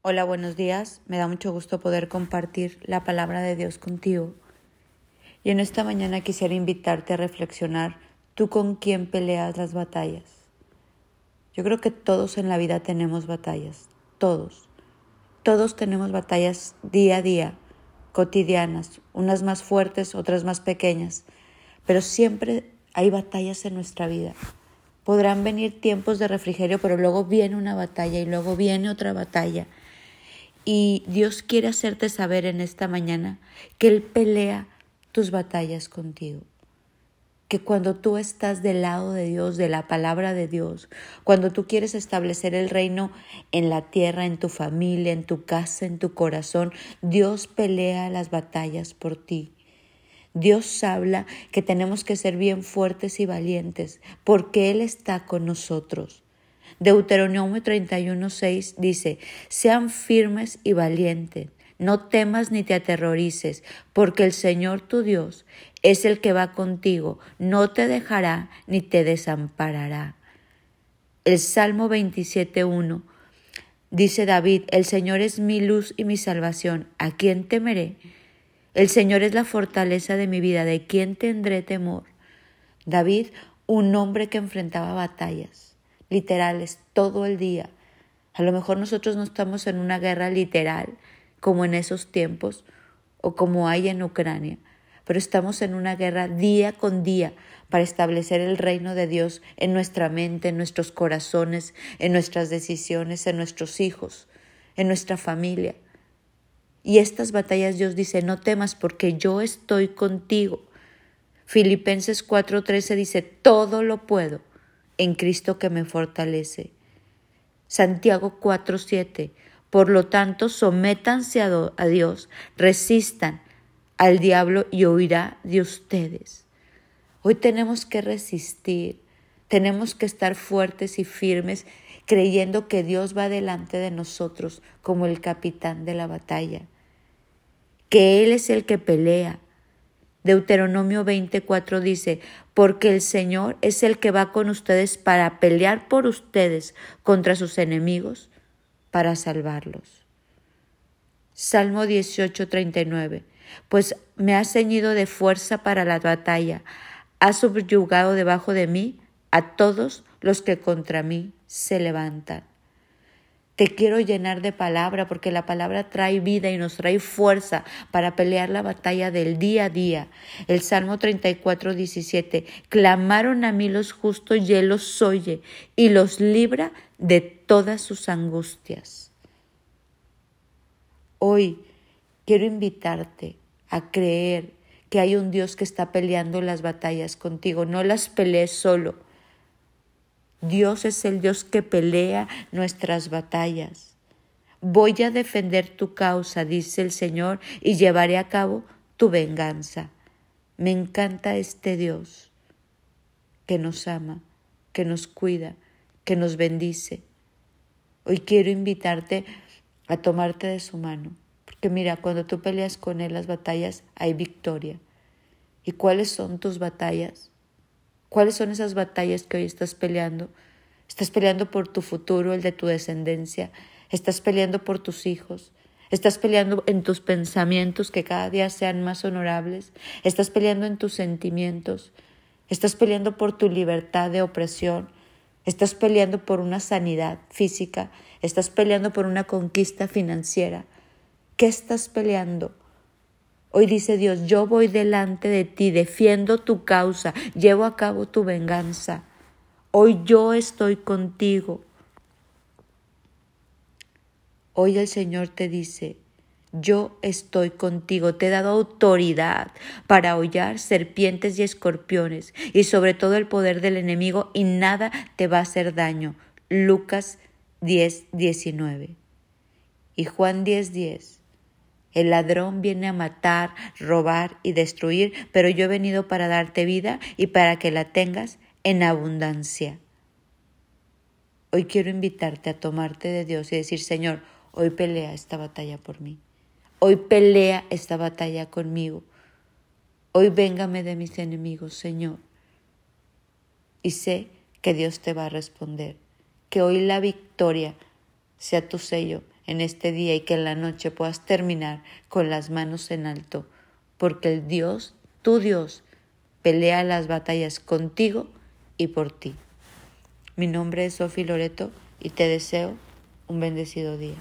Hola, buenos días. Me da mucho gusto poder compartir la palabra de Dios contigo. Y en esta mañana quisiera invitarte a reflexionar tú con quién peleas las batallas. Yo creo que todos en la vida tenemos batallas, todos. Todos tenemos batallas día a día, cotidianas, unas más fuertes, otras más pequeñas, pero siempre hay batallas en nuestra vida. Podrán venir tiempos de refrigerio, pero luego viene una batalla y luego viene otra batalla y Dios quiere hacerte saber en esta mañana que Él pelea tus batallas contigo. Que cuando tú estás del lado de Dios, de la palabra de Dios, cuando tú quieres establecer el reino en la tierra, en tu familia, en tu casa, en tu corazón, Dios pelea las batallas por ti. Dios habla que tenemos que ser bien fuertes y valientes porque Él está con nosotros. Deuteronomio 31:6 dice, sean firmes y valientes, no temas ni te aterrorices, porque el Señor tu Dios es el que va contigo, no te dejará ni te desamparará. El Salmo 27:1 dice David, el Señor es mi luz y mi salvación, ¿a quién temeré? El Señor es la fortaleza de mi vida, ¿de quién tendré temor? David, un hombre que enfrentaba batallas literales todo el día. A lo mejor nosotros no estamos en una guerra literal como en esos tiempos o como hay en Ucrania, pero estamos en una guerra día con día para establecer el reino de Dios en nuestra mente, en nuestros corazones, en nuestras decisiones, en nuestros hijos, en nuestra familia. Y estas batallas Dios dice, no temas porque yo estoy contigo. Filipenses 4:13 dice, todo lo puedo en Cristo que me fortalece. Santiago 4:7. Por lo tanto, sométanse a Dios, resistan al diablo y huirá de ustedes. Hoy tenemos que resistir, tenemos que estar fuertes y firmes, creyendo que Dios va delante de nosotros como el capitán de la batalla, que Él es el que pelea, Deuteronomio 24 dice, porque el Señor es el que va con ustedes para pelear por ustedes contra sus enemigos, para salvarlos. Salmo 18, 39. Pues me ha ceñido de fuerza para la batalla, ha subyugado debajo de mí a todos los que contra mí se levantan. Te quiero llenar de palabra porque la palabra trae vida y nos trae fuerza para pelear la batalla del día a día. El Salmo 34, 17. Clamaron a mí los justos y Él los oye y los libra de todas sus angustias. Hoy quiero invitarte a creer que hay un Dios que está peleando las batallas contigo. No las pelees solo Dios es el Dios que pelea nuestras batallas. Voy a defender tu causa, dice el Señor, y llevaré a cabo tu venganza. Me encanta este Dios que nos ama, que nos cuida, que nos bendice. Hoy quiero invitarte a tomarte de su mano, porque mira, cuando tú peleas con Él las batallas, hay victoria. ¿Y cuáles son tus batallas? ¿Cuáles son esas batallas que hoy estás peleando? Estás peleando por tu futuro, el de tu descendencia. Estás peleando por tus hijos. Estás peleando en tus pensamientos que cada día sean más honorables. Estás peleando en tus sentimientos. Estás peleando por tu libertad de opresión. Estás peleando por una sanidad física. Estás peleando por una conquista financiera. ¿Qué estás peleando? Hoy dice Dios, yo voy delante de ti, defiendo tu causa, llevo a cabo tu venganza. Hoy yo estoy contigo. Hoy el Señor te dice, yo estoy contigo, te he dado autoridad para hollar serpientes y escorpiones y sobre todo el poder del enemigo y nada te va a hacer daño. Lucas 10, 19. Y Juan 10, 10. El ladrón viene a matar, robar y destruir, pero yo he venido para darte vida y para que la tengas en abundancia. Hoy quiero invitarte a tomarte de Dios y decir, Señor, hoy pelea esta batalla por mí. Hoy pelea esta batalla conmigo. Hoy véngame de mis enemigos, Señor. Y sé que Dios te va a responder. Que hoy la victoria sea tu sello en este día y que en la noche puedas terminar con las manos en alto, porque el Dios, tu Dios, pelea las batallas contigo y por ti. Mi nombre es Sofi Loreto y te deseo un bendecido día.